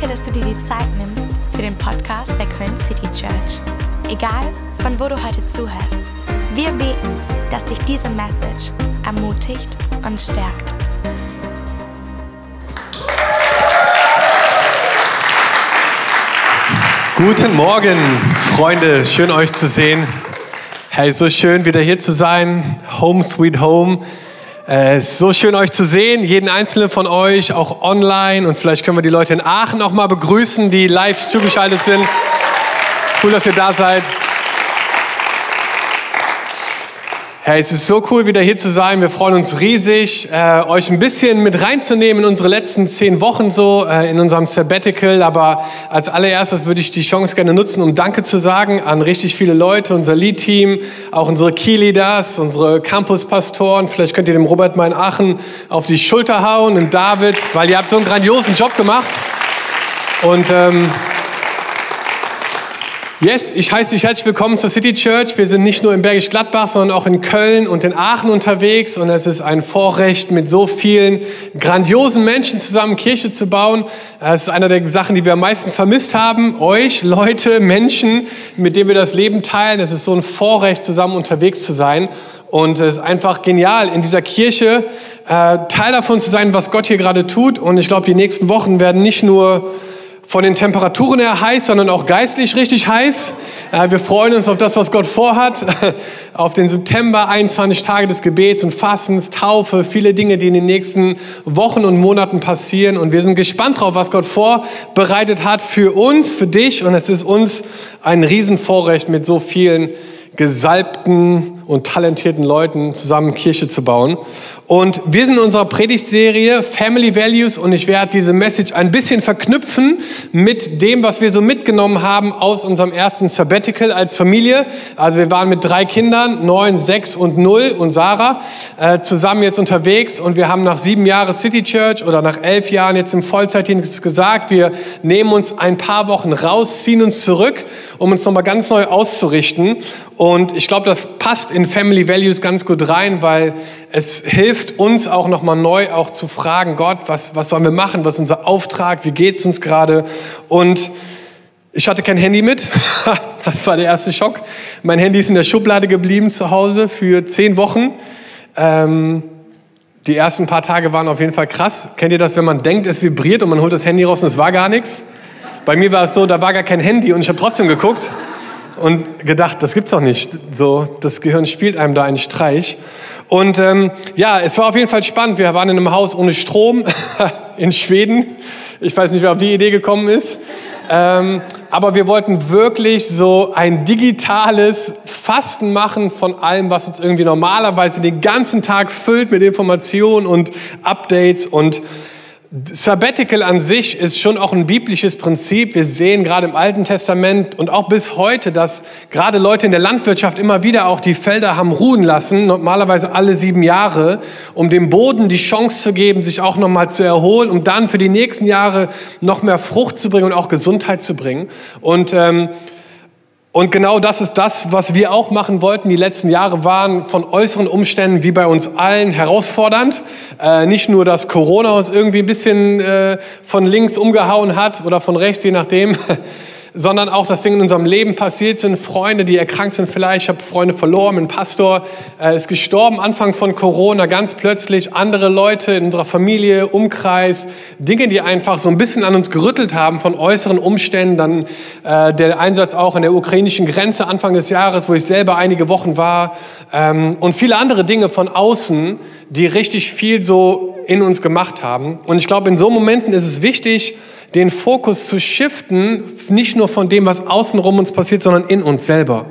Danke, dass du dir die Zeit nimmst für den Podcast der Köln City Church. Egal, von wo du heute zuhörst, wir beten, dass dich diese Message ermutigt und stärkt. Guten Morgen, Freunde. Schön euch zu sehen. Hey, so schön wieder hier zu sein. Home sweet home. Äh, es ist so schön euch zu sehen, jeden einzelnen von euch, auch online. Und vielleicht können wir die Leute in Aachen auch mal begrüßen, die live zugeschaltet sind. Cool, dass ihr da seid. Hey, es ist so cool, wieder hier zu sein. Wir freuen uns riesig, äh, euch ein bisschen mit reinzunehmen in unsere letzten zehn Wochen so, äh, in unserem Sabbatical. Aber als allererstes würde ich die Chance gerne nutzen, um Danke zu sagen an richtig viele Leute, unser Lead-Team, auch unsere Key-Leaders, unsere Campus-Pastoren. Vielleicht könnt ihr dem Robert mal in Aachen auf die Schulter hauen und David, weil ihr habt so einen grandiosen Job gemacht. Und ähm, Yes, ich heiße dich herzlich willkommen zur City Church. Wir sind nicht nur in Bergisch Gladbach, sondern auch in Köln und in Aachen unterwegs. Und es ist ein Vorrecht, mit so vielen grandiosen Menschen zusammen Kirche zu bauen. Es ist einer der Sachen, die wir am meisten vermisst haben. Euch, Leute, Menschen, mit denen wir das Leben teilen. Es ist so ein Vorrecht, zusammen unterwegs zu sein. Und es ist einfach genial, in dieser Kirche äh, Teil davon zu sein, was Gott hier gerade tut. Und ich glaube, die nächsten Wochen werden nicht nur von den Temperaturen her heiß, sondern auch geistlich richtig heiß. Wir freuen uns auf das, was Gott vorhat, auf den September, 21 Tage des Gebets und Fastens, Taufe, viele Dinge, die in den nächsten Wochen und Monaten passieren. Und wir sind gespannt drauf, was Gott vorbereitet hat für uns, für dich. Und es ist uns ein Riesenvorrecht, mit so vielen gesalbten und talentierten Leuten zusammen Kirche zu bauen. Und wir sind in unserer Predigtserie Family Values und ich werde diese Message ein bisschen verknüpfen mit dem, was wir so mitgenommen haben aus unserem ersten Sabbatical als Familie. Also wir waren mit drei Kindern, neun, sechs und null und Sarah, äh, zusammen jetzt unterwegs und wir haben nach sieben Jahren City Church oder nach elf Jahren jetzt im Vollzeitdienst gesagt, wir nehmen uns ein paar Wochen raus, ziehen uns zurück, um uns nochmal ganz neu auszurichten. Und ich glaube, das passt in Family Values ganz gut rein, weil es hilft uns auch nochmal neu auch zu fragen, Gott, was, was sollen wir machen? Was ist unser Auftrag? Wie geht's uns gerade? Und ich hatte kein Handy mit. Das war der erste Schock. Mein Handy ist in der Schublade geblieben zu Hause für zehn Wochen. Ähm, die ersten paar Tage waren auf jeden Fall krass. Kennt ihr das, wenn man denkt, es vibriert und man holt das Handy raus und es war gar nichts? Bei mir war es so, da war gar kein Handy und ich habe trotzdem geguckt und gedacht, das gibt's doch nicht. So, das Gehirn spielt einem da einen Streich. Und ähm, ja, es war auf jeden Fall spannend. Wir waren in einem Haus ohne Strom in Schweden. Ich weiß nicht, wer auf die Idee gekommen ist. Ähm, aber wir wollten wirklich so ein digitales Fasten machen von allem, was uns irgendwie normalerweise den ganzen Tag füllt mit Informationen und Updates und Sabbatical an sich ist schon auch ein biblisches Prinzip. Wir sehen gerade im Alten Testament und auch bis heute, dass gerade Leute in der Landwirtschaft immer wieder auch die Felder haben ruhen lassen, normalerweise alle sieben Jahre, um dem Boden die Chance zu geben, sich auch nochmal zu erholen, um dann für die nächsten Jahre noch mehr Frucht zu bringen und auch Gesundheit zu bringen. Und ähm, und genau das ist das, was wir auch machen wollten. Die letzten Jahre waren von äußeren Umständen wie bei uns allen herausfordernd. Äh, nicht nur, dass Corona uns irgendwie ein bisschen äh, von links umgehauen hat oder von rechts, je nachdem, sondern auch, dass Dinge in unserem Leben passiert sind. Freunde, die erkrankt sind vielleicht. Ich habe Freunde verloren. Ein Pastor äh, ist gestorben Anfang von Corona, ganz plötzlich. Andere Leute in unserer Familie, Umkreis. Dinge, die einfach so ein bisschen an uns gerüttelt haben von äußeren Umständen. Dann äh, der Einsatz auch an der ukrainischen Grenze Anfang des Jahres, wo ich selber einige Wochen war. Ähm, und viele andere Dinge von außen, die richtig viel so in uns gemacht haben. Und ich glaube, in so Momenten ist es wichtig, den Fokus zu shiften, nicht nur von dem, was außenrum uns passiert, sondern in uns selber.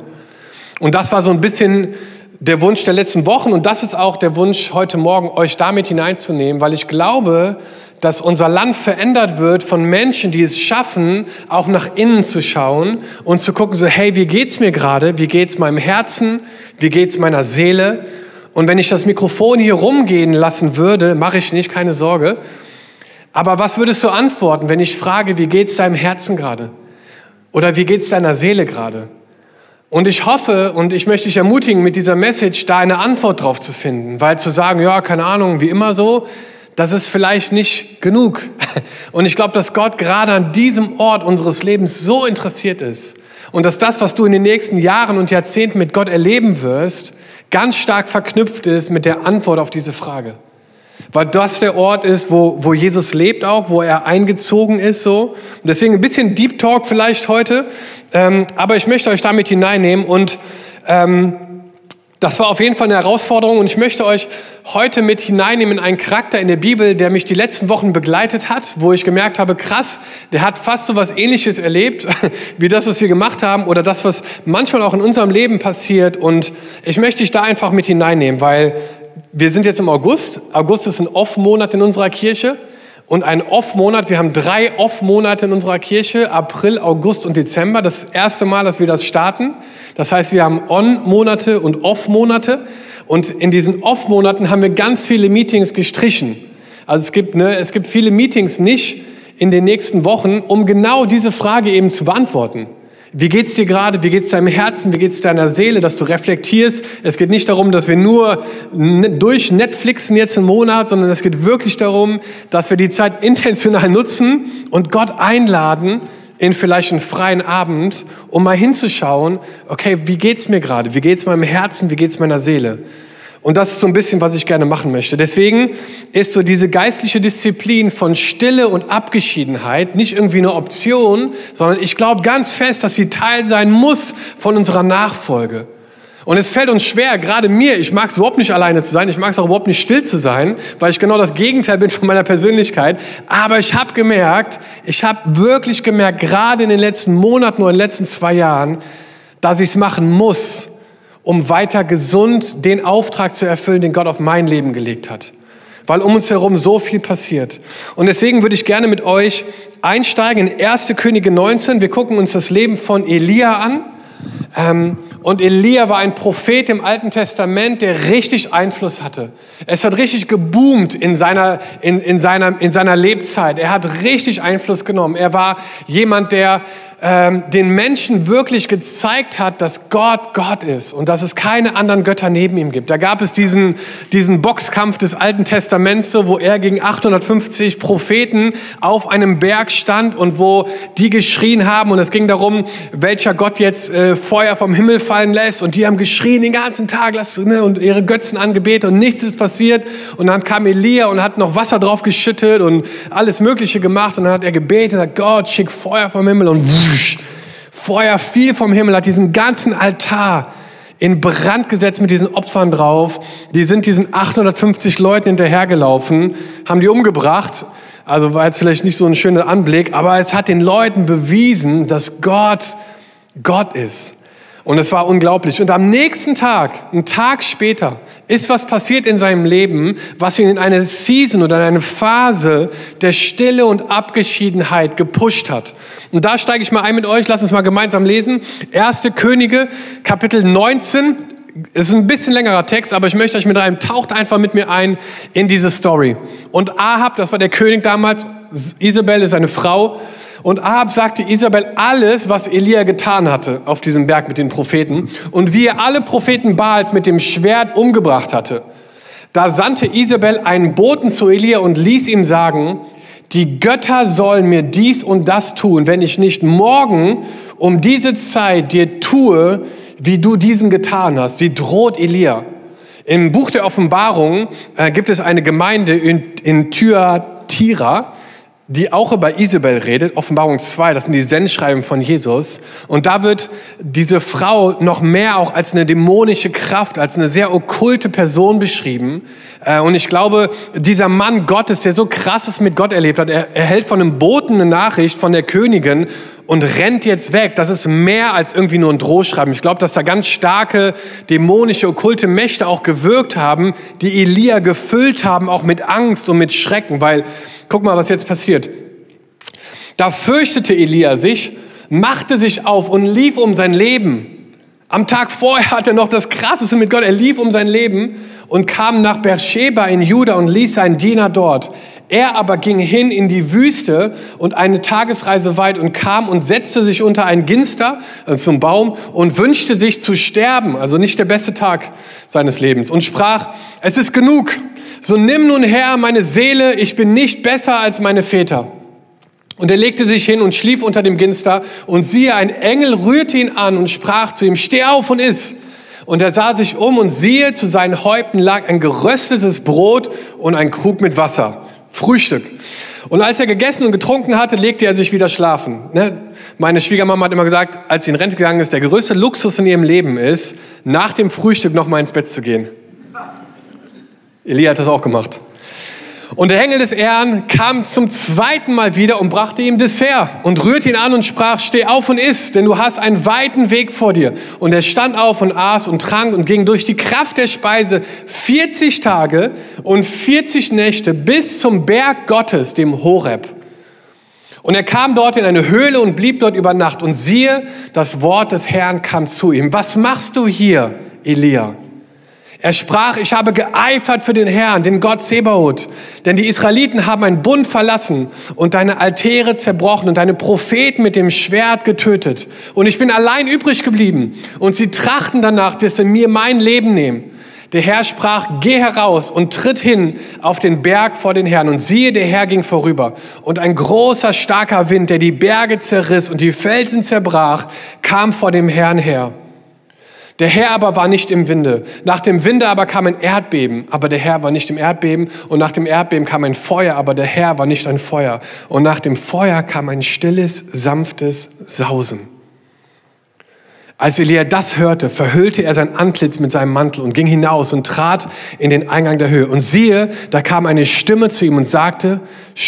Und das war so ein bisschen der Wunsch der letzten Wochen und das ist auch der Wunsch heute Morgen, euch damit hineinzunehmen, weil ich glaube, dass unser Land verändert wird von Menschen, die es schaffen, auch nach innen zu schauen und zu gucken, so, hey, wie geht's mir gerade? Wie geht's meinem Herzen? Wie geht's meiner Seele? Und wenn ich das Mikrofon hier rumgehen lassen würde, mache ich nicht, keine Sorge, aber was würdest du antworten, wenn ich frage, wie geht's deinem Herzen gerade? Oder wie geht's deiner Seele gerade? Und ich hoffe und ich möchte dich ermutigen, mit dieser Message da eine Antwort drauf zu finden, weil zu sagen, ja, keine Ahnung, wie immer so, das ist vielleicht nicht genug. Und ich glaube, dass Gott gerade an diesem Ort unseres Lebens so interessiert ist und dass das, was du in den nächsten Jahren und Jahrzehnten mit Gott erleben wirst, ganz stark verknüpft ist mit der Antwort auf diese Frage. Weil das der Ort ist, wo, wo Jesus lebt auch, wo er eingezogen ist so. deswegen ein bisschen Deep Talk vielleicht heute, ähm, aber ich möchte euch damit hineinnehmen und ähm, das war auf jeden Fall eine Herausforderung und ich möchte euch heute mit hineinnehmen in einen Charakter in der Bibel, der mich die letzten Wochen begleitet hat, wo ich gemerkt habe, krass, der hat fast so was ähnliches erlebt, wie das, was wir gemacht haben oder das, was manchmal auch in unserem Leben passiert und ich möchte dich da einfach mit hineinnehmen, weil wir sind jetzt im August. August ist ein Off-Monat in unserer Kirche und ein Off-Monat. Wir haben drei Off-Monate in unserer Kirche, April, August und Dezember. Das erste Mal, dass wir das starten. Das heißt, wir haben On-Monate und Off-Monate. Und in diesen Off-Monaten haben wir ganz viele Meetings gestrichen. Also es gibt, ne, es gibt viele Meetings nicht in den nächsten Wochen, um genau diese Frage eben zu beantworten. Wie geht's dir gerade? Wie geht's deinem Herzen? Wie geht's deiner Seele, dass du reflektierst? Es geht nicht darum, dass wir nur ne, durch Netflixen jetzt einen Monat, sondern es geht wirklich darum, dass wir die Zeit intentional nutzen und Gott einladen in vielleicht einen freien Abend, um mal hinzuschauen, okay, wie geht's mir gerade? Wie geht's meinem Herzen? Wie geht's meiner Seele? Und das ist so ein bisschen, was ich gerne machen möchte. Deswegen ist so diese geistliche Disziplin von Stille und Abgeschiedenheit nicht irgendwie eine Option, sondern ich glaube ganz fest, dass sie Teil sein muss von unserer Nachfolge. Und es fällt uns schwer, gerade mir, ich mag es überhaupt nicht alleine zu sein, ich mag es auch überhaupt nicht still zu sein, weil ich genau das Gegenteil bin von meiner Persönlichkeit. Aber ich habe gemerkt, ich habe wirklich gemerkt, gerade in den letzten Monaten oder in den letzten zwei Jahren, dass ich es machen muss, um weiter gesund den Auftrag zu erfüllen, den Gott auf mein Leben gelegt hat. Weil um uns herum so viel passiert. Und deswegen würde ich gerne mit euch einsteigen in 1. Könige 19. Wir gucken uns das Leben von Elia an. Ähm, und Elia war ein Prophet im Alten Testament, der richtig Einfluss hatte. Es hat richtig geboomt in seiner, in, in seiner, in seiner Lebzeit. Er hat richtig Einfluss genommen. Er war jemand, der ähm, den Menschen wirklich gezeigt hat, dass Gott Gott ist und dass es keine anderen Götter neben ihm gibt. Da gab es diesen, diesen Boxkampf des Alten Testaments, wo er gegen 850 Propheten auf einem Berg stand und wo die geschrien haben und es ging darum, welcher Gott jetzt äh, Feuer vom Himmel fallen lässt. Und die haben geschrien den ganzen Tag ne, und ihre Götzen angebetet und nichts ist passiert. Und dann kam Elia und hat noch Wasser drauf geschüttet und alles Mögliche gemacht und dann hat er gebetet, sagt, Gott schick Feuer vom Himmel. Und Feuer fiel vom Himmel, hat diesen ganzen Altar in Brand gesetzt mit diesen Opfern drauf. Die sind diesen 850 Leuten hinterhergelaufen, haben die umgebracht. Also war jetzt vielleicht nicht so ein schöner Anblick, aber es hat den Leuten bewiesen, dass Gott Gott ist. Und es war unglaublich. Und am nächsten Tag, einen Tag später, ist was passiert in seinem Leben, was ihn in eine Season oder in eine Phase der Stille und Abgeschiedenheit gepusht hat. Und da steige ich mal ein mit euch. Lass uns mal gemeinsam lesen. Erste Könige, Kapitel 19. Es ist ein bisschen längerer Text, aber ich möchte euch mit rein. Taucht einfach mit mir ein in diese Story. Und Ahab, das war der König damals. Isabel ist eine Frau. Und Ahab sagte Isabel alles, was Elia getan hatte auf diesem Berg mit den Propheten und wie er alle Propheten Baals mit dem Schwert umgebracht hatte. Da sandte Isabel einen Boten zu Elia und ließ ihm sagen, die Götter sollen mir dies und das tun, wenn ich nicht morgen um diese Zeit dir tue, wie du diesen getan hast. Sie droht Elia. Im Buch der Offenbarung äh, gibt es eine Gemeinde in, in Thyatira, die auch über Isabel redet, Offenbarung 2, das sind die Sendschreiben von Jesus. Und da wird diese Frau noch mehr auch als eine dämonische Kraft, als eine sehr okkulte Person beschrieben. Äh, und ich glaube, dieser Mann Gottes, der so krasses mit Gott erlebt hat, er erhält von einem Boten eine Nachricht von der Königin und rennt jetzt weg. Das ist mehr als irgendwie nur ein Drohschreiben. Ich glaube, dass da ganz starke dämonische, okkulte Mächte auch gewirkt haben, die Elia gefüllt haben, auch mit Angst und mit Schrecken, weil Guck mal, was jetzt passiert. Da fürchtete Elia sich, machte sich auf und lief um sein Leben. Am Tag vorher hatte er noch das Krasseste mit Gott. Er lief um sein Leben und kam nach Beersheba in Juda und ließ seinen Diener dort. Er aber ging hin in die Wüste und eine Tagesreise weit und kam und setzte sich unter ein Ginster, also zum Baum, und wünschte sich zu sterben, also nicht der beste Tag seines Lebens, und sprach, es ist genug, so nimm nun her meine Seele, ich bin nicht besser als meine Väter. Und er legte sich hin und schlief unter dem Ginster, und siehe, ein Engel rührte ihn an und sprach zu ihm, steh auf und iss. Und er sah sich um und siehe, zu seinen Häupten lag ein geröstetes Brot und ein Krug mit Wasser. Frühstück. Und als er gegessen und getrunken hatte, legte er sich wieder schlafen. Ne? Meine Schwiegermama hat immer gesagt, als sie in Rente gegangen ist, der größte Luxus in ihrem Leben ist, nach dem Frühstück noch mal ins Bett zu gehen. Elia hat das auch gemacht. Und der Engel des Herrn kam zum zweiten Mal wieder und brachte ihm Dessert und rührte ihn an und sprach, steh auf und iss, denn du hast einen weiten Weg vor dir. Und er stand auf und aß und trank und ging durch die Kraft der Speise 40 Tage und 40 Nächte bis zum Berg Gottes, dem Horeb. Und er kam dort in eine Höhle und blieb dort über Nacht. Und siehe, das Wort des Herrn kam zu ihm. Was machst du hier, Elia? Er sprach, ich habe geeifert für den Herrn, den Gott Zebaoth, denn die Israeliten haben einen Bund verlassen und deine Altäre zerbrochen und deine Propheten mit dem Schwert getötet. Und ich bin allein übrig geblieben und sie trachten danach, dass sie mir mein Leben nehmen. Der Herr sprach, geh heraus und tritt hin auf den Berg vor den Herrn. Und siehe, der Herr ging vorüber. Und ein großer, starker Wind, der die Berge zerriss und die Felsen zerbrach, kam vor dem Herrn her. Der Herr aber war nicht im Winde. Nach dem Winde aber kam ein Erdbeben, aber der Herr war nicht im Erdbeben. Und nach dem Erdbeben kam ein Feuer, aber der Herr war nicht ein Feuer. Und nach dem Feuer kam ein stilles, sanftes Sausen. Als Elia das hörte, verhüllte er sein Antlitz mit seinem Mantel und ging hinaus und trat in den Eingang der Höhe. Und siehe, da kam eine Stimme zu ihm und sagte,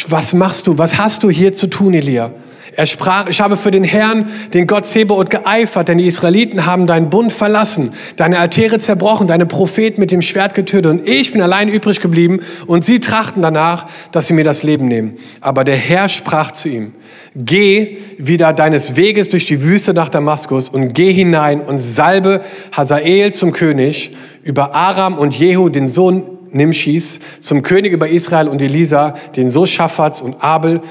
was machst du? Was hast du hier zu tun, Elia? Er sprach, ich habe für den Herrn, den Gott Zebaoth, geeifert, denn die Israeliten haben deinen Bund verlassen, deine Altäre zerbrochen, deine Propheten mit dem Schwert getötet und ich bin allein übrig geblieben und sie trachten danach, dass sie mir das Leben nehmen. Aber der Herr sprach zu ihm, geh wieder deines Weges durch die Wüste nach Damaskus und geh hinein und salbe Hazael zum König über Aram und Jehu, den Sohn Nimschis, zum König über Israel und Elisa, den Sohn Schaffats und Abel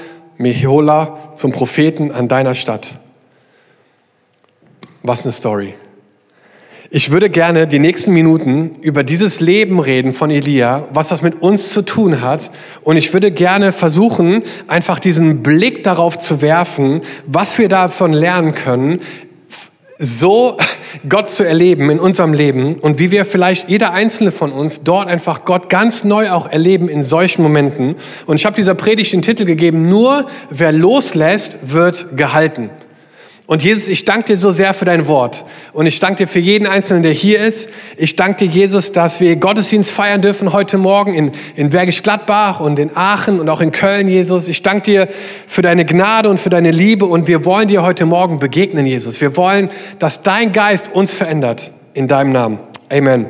Mehola zum Propheten an deiner Stadt. Was eine Story. Ich würde gerne die nächsten Minuten über dieses Leben reden von Elia, was das mit uns zu tun hat. Und ich würde gerne versuchen, einfach diesen Blick darauf zu werfen, was wir davon lernen können, so Gott zu erleben in unserem Leben und wie wir vielleicht jeder einzelne von uns dort einfach Gott ganz neu auch erleben in solchen Momenten. Und ich habe dieser Predigt den Titel gegeben, nur wer loslässt, wird gehalten. Und Jesus, ich danke dir so sehr für dein Wort. Und ich danke dir für jeden Einzelnen, der hier ist. Ich danke dir, Jesus, dass wir Gottesdienst feiern dürfen heute Morgen in, in Bergisch Gladbach und in Aachen und auch in Köln, Jesus. Ich danke dir für deine Gnade und für deine Liebe. Und wir wollen dir heute Morgen begegnen, Jesus. Wir wollen, dass dein Geist uns verändert. In deinem Namen. Amen.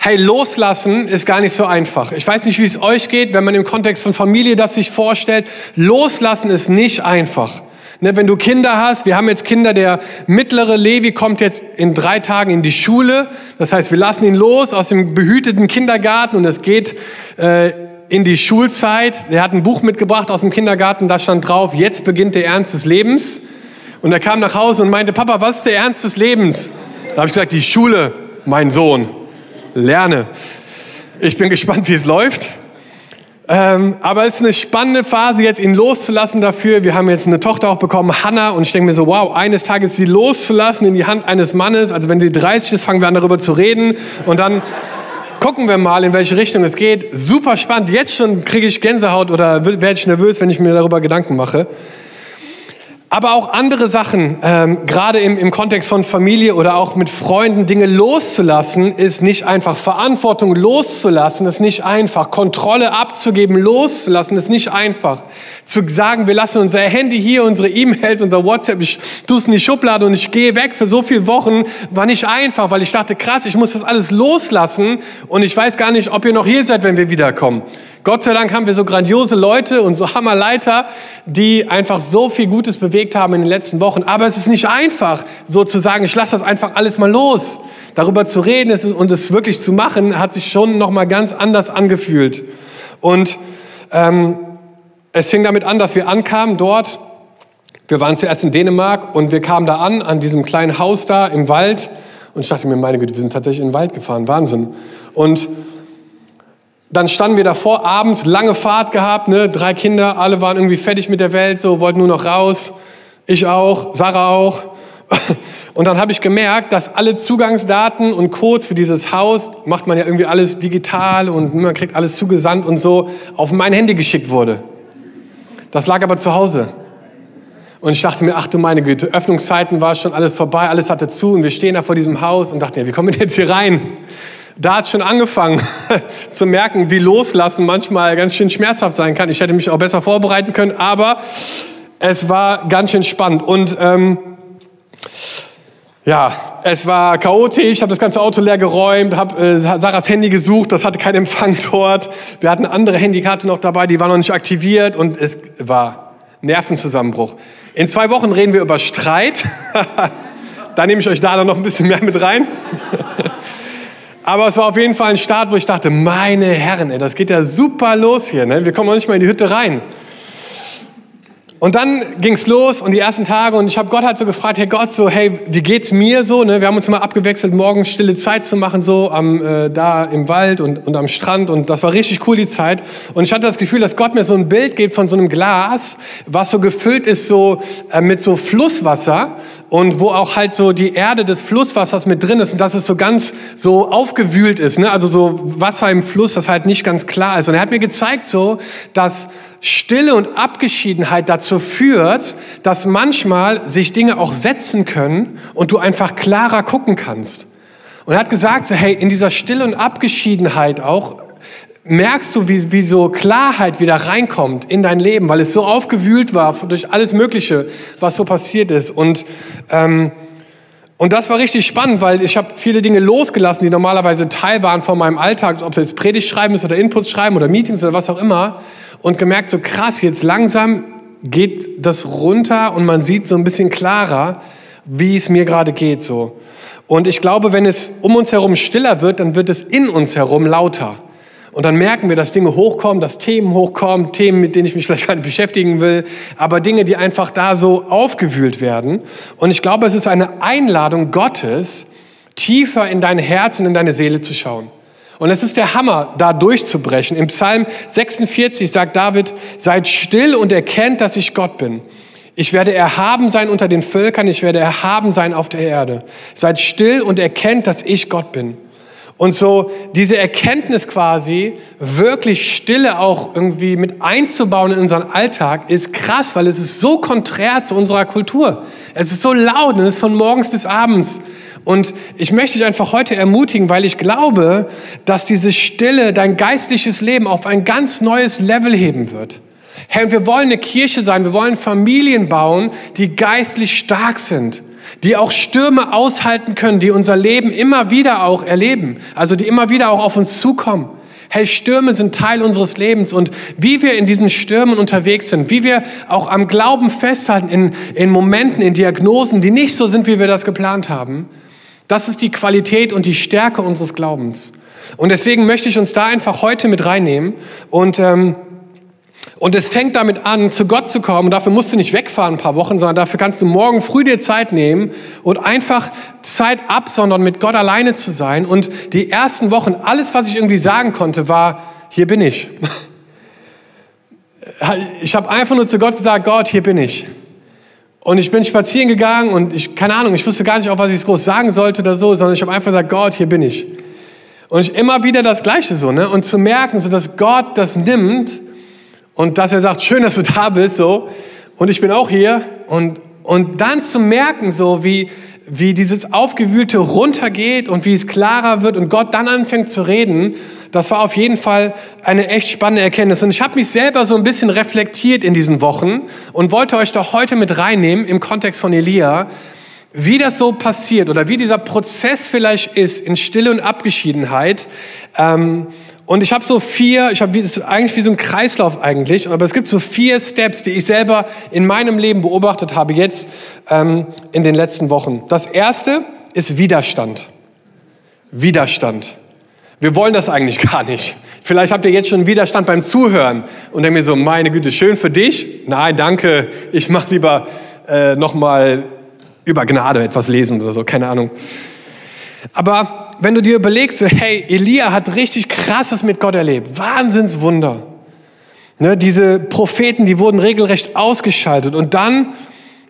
Hey, loslassen ist gar nicht so einfach. Ich weiß nicht, wie es euch geht, wenn man im Kontext von Familie das sich vorstellt. Loslassen ist nicht einfach. Ne, wenn du Kinder hast, wir haben jetzt Kinder, der mittlere Levi kommt jetzt in drei Tagen in die Schule. Das heißt, wir lassen ihn los aus dem behüteten Kindergarten und es geht äh, in die Schulzeit. Er hat ein Buch mitgebracht aus dem Kindergarten, da stand drauf, jetzt beginnt der Ernst des Lebens. Und er kam nach Hause und meinte, Papa, was ist der Ernst des Lebens? Da habe ich gesagt, die Schule, mein Sohn. Lerne. Ich bin gespannt, wie es läuft. Ähm, aber es ist eine spannende Phase, jetzt ihn loszulassen dafür. Wir haben jetzt eine Tochter auch bekommen, Hannah, und ich denke mir so, wow, eines Tages sie loszulassen in die Hand eines Mannes. Also wenn sie 30 ist, fangen wir an darüber zu reden und dann gucken wir mal, in welche Richtung es geht. Super spannend. Jetzt schon kriege ich Gänsehaut oder werde ich nervös, wenn ich mir darüber Gedanken mache. Aber auch andere Sachen, ähm, gerade im, im Kontext von Familie oder auch mit Freunden, Dinge loszulassen, ist nicht einfach. Verantwortung loszulassen ist nicht einfach. Kontrolle abzugeben, loszulassen ist nicht einfach. Zu sagen, wir lassen unser Handy hier, unsere E-Mails, unser WhatsApp, ich tue es in die Schublade und ich gehe weg für so viele Wochen, war nicht einfach, weil ich dachte, krass, ich muss das alles loslassen und ich weiß gar nicht, ob ihr noch hier seid, wenn wir wiederkommen. Gott sei Dank haben wir so grandiose Leute und so Hammerleiter, die einfach so viel Gutes bewegt haben in den letzten Wochen. Aber es ist nicht einfach, so zu sagen, ich lasse das einfach alles mal los. Darüber zu reden und es wirklich zu machen, hat sich schon noch mal ganz anders angefühlt. Und ähm, es fing damit an, dass wir ankamen dort. Wir waren zuerst in Dänemark und wir kamen da an, an diesem kleinen Haus da im Wald. Und ich dachte mir, meine Güte, wir sind tatsächlich in den Wald gefahren. Wahnsinn. Und dann standen wir davor, abends, lange Fahrt gehabt, ne? drei Kinder, alle waren irgendwie fertig mit der Welt, so wollten nur noch raus. Ich auch, Sarah auch. Und dann habe ich gemerkt, dass alle Zugangsdaten und Codes für dieses Haus, macht man ja irgendwie alles digital und man kriegt alles zugesandt und so, auf mein Handy geschickt wurde. Das lag aber zu Hause. Und ich dachte mir, ach du meine Güte, Öffnungszeiten war schon alles vorbei, alles hatte zu und wir stehen da vor diesem Haus und dachten, ja, wie kommen wir jetzt hier rein? Da hat schon angefangen zu merken, wie loslassen manchmal ganz schön schmerzhaft sein kann. Ich hätte mich auch besser vorbereiten können, aber es war ganz schön spannend. Und ähm, ja, es war chaotisch, ich habe das ganze Auto leer geräumt, habe äh, Sarahs Handy gesucht, das hatte keinen Empfang dort. Wir hatten andere Handykarte noch dabei, die war noch nicht aktiviert und es war Nervenzusammenbruch. In zwei Wochen reden wir über Streit. da nehme ich euch da noch ein bisschen mehr mit rein. Aber es war auf jeden Fall ein Start, wo ich dachte, meine Herren, ey, das geht ja super los hier. Ne? Wir kommen noch nicht mal in die Hütte rein. Und dann ging's los und die ersten Tage und ich habe Gott halt so gefragt, Herr Gott, so hey, wie geht's mir so? Ne? Wir haben uns mal abgewechselt, morgens stille Zeit zu machen so am äh, da im Wald und, und am Strand und das war richtig cool die Zeit. Und ich hatte das Gefühl, dass Gott mir so ein Bild gibt von so einem Glas, was so gefüllt ist so äh, mit so Flusswasser und wo auch halt so die Erde des Flusswassers mit drin ist und dass es so ganz so aufgewühlt ist, ne? also so Wasser im Fluss, das halt nicht ganz klar ist. Und er hat mir gezeigt so, dass Stille und Abgeschiedenheit dazu führt, dass manchmal sich Dinge auch setzen können und du einfach klarer gucken kannst. Und er hat gesagt, so, hey, in dieser Stille und Abgeschiedenheit auch merkst du, wie, wie so Klarheit wieder reinkommt in dein Leben, weil es so aufgewühlt war durch alles Mögliche, was so passiert ist. Und ähm, und das war richtig spannend, weil ich habe viele Dinge losgelassen, die normalerweise Teil waren von meinem Alltag, ob es jetzt Predigt schreiben ist oder Inputs schreiben oder Meetings oder was auch immer und gemerkt, so krass, jetzt langsam geht das runter und man sieht so ein bisschen klarer, wie es mir gerade geht so. Und ich glaube, wenn es um uns herum stiller wird, dann wird es in uns herum lauter. Und dann merken wir, dass Dinge hochkommen, dass Themen hochkommen, Themen, mit denen ich mich vielleicht gar nicht beschäftigen will, aber Dinge, die einfach da so aufgewühlt werden. Und ich glaube, es ist eine Einladung Gottes, tiefer in dein Herz und in deine Seele zu schauen. Und es ist der Hammer, da durchzubrechen. Im Psalm 46 sagt David, seid still und erkennt, dass ich Gott bin. Ich werde erhaben sein unter den Völkern, ich werde erhaben sein auf der Erde. Seid still und erkennt, dass ich Gott bin. Und so diese Erkenntnis quasi, wirklich Stille auch irgendwie mit einzubauen in unseren Alltag, ist krass, weil es ist so konträr zu unserer Kultur. Es ist so laut und es ist von morgens bis abends. Und ich möchte dich einfach heute ermutigen, weil ich glaube, dass diese Stille dein geistliches Leben auf ein ganz neues Level heben wird. Herr, wir wollen eine Kirche sein, wir wollen Familien bauen, die geistlich stark sind, die auch Stürme aushalten können, die unser Leben immer wieder auch erleben, also die immer wieder auch auf uns zukommen. Hey, Stürme sind Teil unseres Lebens und wie wir in diesen Stürmen unterwegs sind, wie wir auch am Glauben festhalten in, in Momenten, in Diagnosen, die nicht so sind, wie wir das geplant haben, das ist die Qualität und die Stärke unseres Glaubens. Und deswegen möchte ich uns da einfach heute mit reinnehmen und ähm, und es fängt damit an, zu Gott zu kommen. dafür musst du nicht wegfahren ein paar Wochen, sondern dafür kannst du morgen früh dir Zeit nehmen und einfach Zeit absondern, mit Gott alleine zu sein. Und die ersten Wochen, alles, was ich irgendwie sagen konnte, war, hier bin ich. Ich habe einfach nur zu Gott gesagt, Gott, hier bin ich. Und ich bin spazieren gegangen und ich, keine Ahnung, ich wusste gar nicht, auch was ich groß sagen sollte oder so, sondern ich habe einfach gesagt, Gott, hier bin ich. Und ich immer wieder das Gleiche so, ne? Und zu merken, so dass Gott das nimmt und dass er sagt, schön, dass du da bist, so. Und ich bin auch hier. Und, und dann zu merken, so wie, wie dieses Aufgewühlte runtergeht und wie es klarer wird und Gott dann anfängt zu reden das war auf jeden Fall eine echt spannende Erkenntnis. Und ich habe mich selber so ein bisschen reflektiert in diesen Wochen und wollte euch doch heute mit reinnehmen im Kontext von Elia, wie das so passiert oder wie dieser Prozess vielleicht ist in Stille und Abgeschiedenheit. Ähm, und ich habe so vier, ich habe eigentlich wie so ein Kreislauf eigentlich, aber es gibt so vier Steps, die ich selber in meinem Leben beobachtet habe jetzt ähm, in den letzten Wochen. Das erste ist Widerstand. Widerstand. Wir wollen das eigentlich gar nicht. Vielleicht habt ihr jetzt schon Widerstand beim Zuhören und denkt mir so, meine Güte, schön für dich. Nein, danke, ich mache lieber äh, nochmal über Gnade etwas lesen oder so, keine Ahnung. Aber wenn du dir überlegst, hey, Elia hat richtig krasses mit Gott erlebt, Wahnsinnswunder. Ne, diese Propheten, die wurden regelrecht ausgeschaltet. Und dann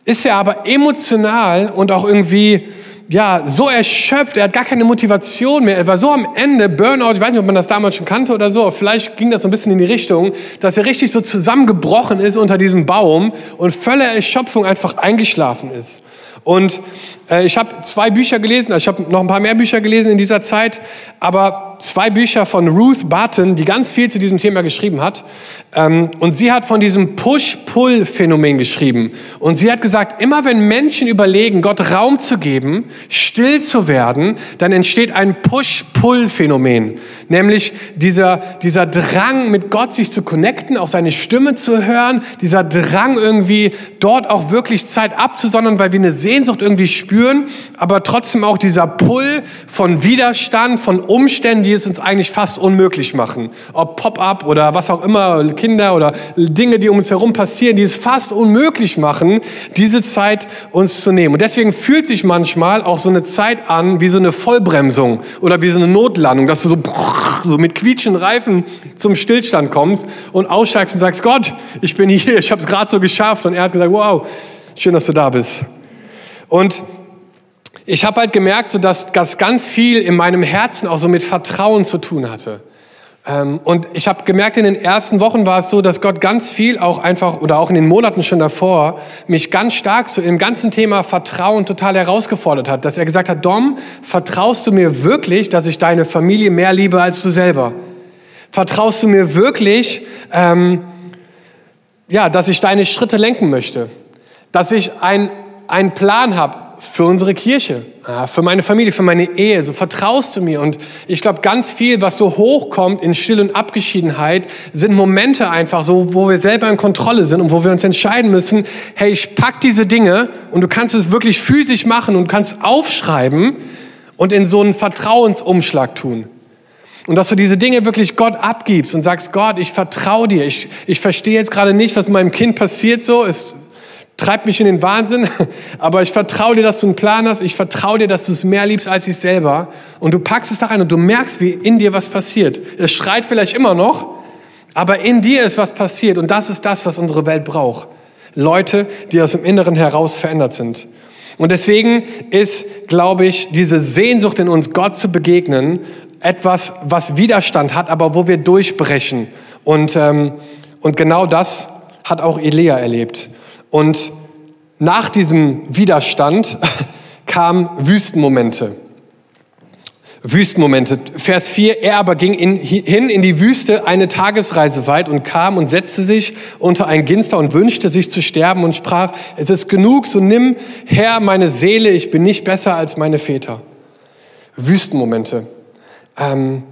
ist er aber emotional und auch irgendwie ja, so erschöpft, er hat gar keine Motivation mehr, er war so am Ende, Burnout, ich weiß nicht, ob man das damals schon kannte oder so, vielleicht ging das so ein bisschen in die Richtung, dass er richtig so zusammengebrochen ist unter diesem Baum und völlig Erschöpfung einfach eingeschlafen ist. Und äh, ich habe zwei Bücher gelesen, also ich habe noch ein paar mehr Bücher gelesen in dieser Zeit, aber zwei Bücher von Ruth Barton, die ganz viel zu diesem Thema geschrieben hat. Ähm, und sie hat von diesem Push-Pull-Phänomen geschrieben. Und sie hat gesagt, immer wenn Menschen überlegen, Gott Raum zu geben, still zu werden, dann entsteht ein Push-Pull-Phänomen. Nämlich dieser, dieser Drang, mit Gott sich zu connecten, auch seine Stimme zu hören, dieser Drang irgendwie dort auch wirklich Zeit abzusondern, weil wir eine Sehnsucht irgendwie spüren, aber trotzdem auch dieser Pull von Widerstand, von Umständen, die es uns eigentlich fast unmöglich machen. Ob Pop-up oder was auch immer, Kinder oder Dinge, die um uns herum passieren, die es fast unmöglich machen, diese Zeit uns zu nehmen. Und deswegen fühlt sich manchmal auch so eine Zeit an wie so eine Vollbremsung oder wie so eine Notlandung, dass du so, so mit quietschenden Reifen zum Stillstand kommst und aussteigst und sagst, Gott, ich bin hier, ich habe es gerade so geschafft. Und er hat gesagt, wow, schön, dass du da bist. Und ich habe halt gemerkt, so dass das ganz viel in meinem Herzen auch so mit Vertrauen zu tun hatte. Ähm, und ich habe gemerkt, in den ersten Wochen war es so, dass Gott ganz viel auch einfach, oder auch in den Monaten schon davor, mich ganz stark so im ganzen Thema Vertrauen total herausgefordert hat. Dass er gesagt hat, Dom, vertraust du mir wirklich, dass ich deine Familie mehr liebe als du selber? Vertraust du mir wirklich, ähm, ja, dass ich deine Schritte lenken möchte? Dass ich ein, einen Plan habe, für unsere Kirche, für meine Familie, für meine Ehe. So vertraust du mir. Und ich glaube, ganz viel, was so hochkommt in Still und Abgeschiedenheit, sind Momente einfach so, wo wir selber in Kontrolle sind und wo wir uns entscheiden müssen, hey, ich pack diese Dinge und du kannst es wirklich physisch machen und kannst aufschreiben und in so einen Vertrauensumschlag tun. Und dass du diese Dinge wirklich Gott abgibst und sagst, Gott, ich vertraue dir. Ich, ich verstehe jetzt gerade nicht, was meinem Kind passiert so. Es treibt mich in den Wahnsinn, aber ich vertraue dir, dass du einen Plan hast. Ich vertraue dir, dass du es mehr liebst als ich selber. Und du packst es da rein und du merkst, wie in dir was passiert. Es schreit vielleicht immer noch, aber in dir ist was passiert. Und das ist das, was unsere Welt braucht. Leute, die aus dem Inneren heraus verändert sind. Und deswegen ist, glaube ich, diese Sehnsucht in uns, Gott zu begegnen, etwas, was Widerstand hat, aber wo wir durchbrechen. Und, ähm, und genau das hat auch Elia erlebt. Und nach diesem Widerstand kamen Wüstenmomente. Wüstenmomente. Vers 4, er aber ging in, hin in die Wüste eine Tagesreise weit und kam und setzte sich unter ein Ginster und wünschte sich zu sterben und sprach, es ist genug, so nimm Herr meine Seele, ich bin nicht besser als meine Väter. Wüstenmomente. Ähm,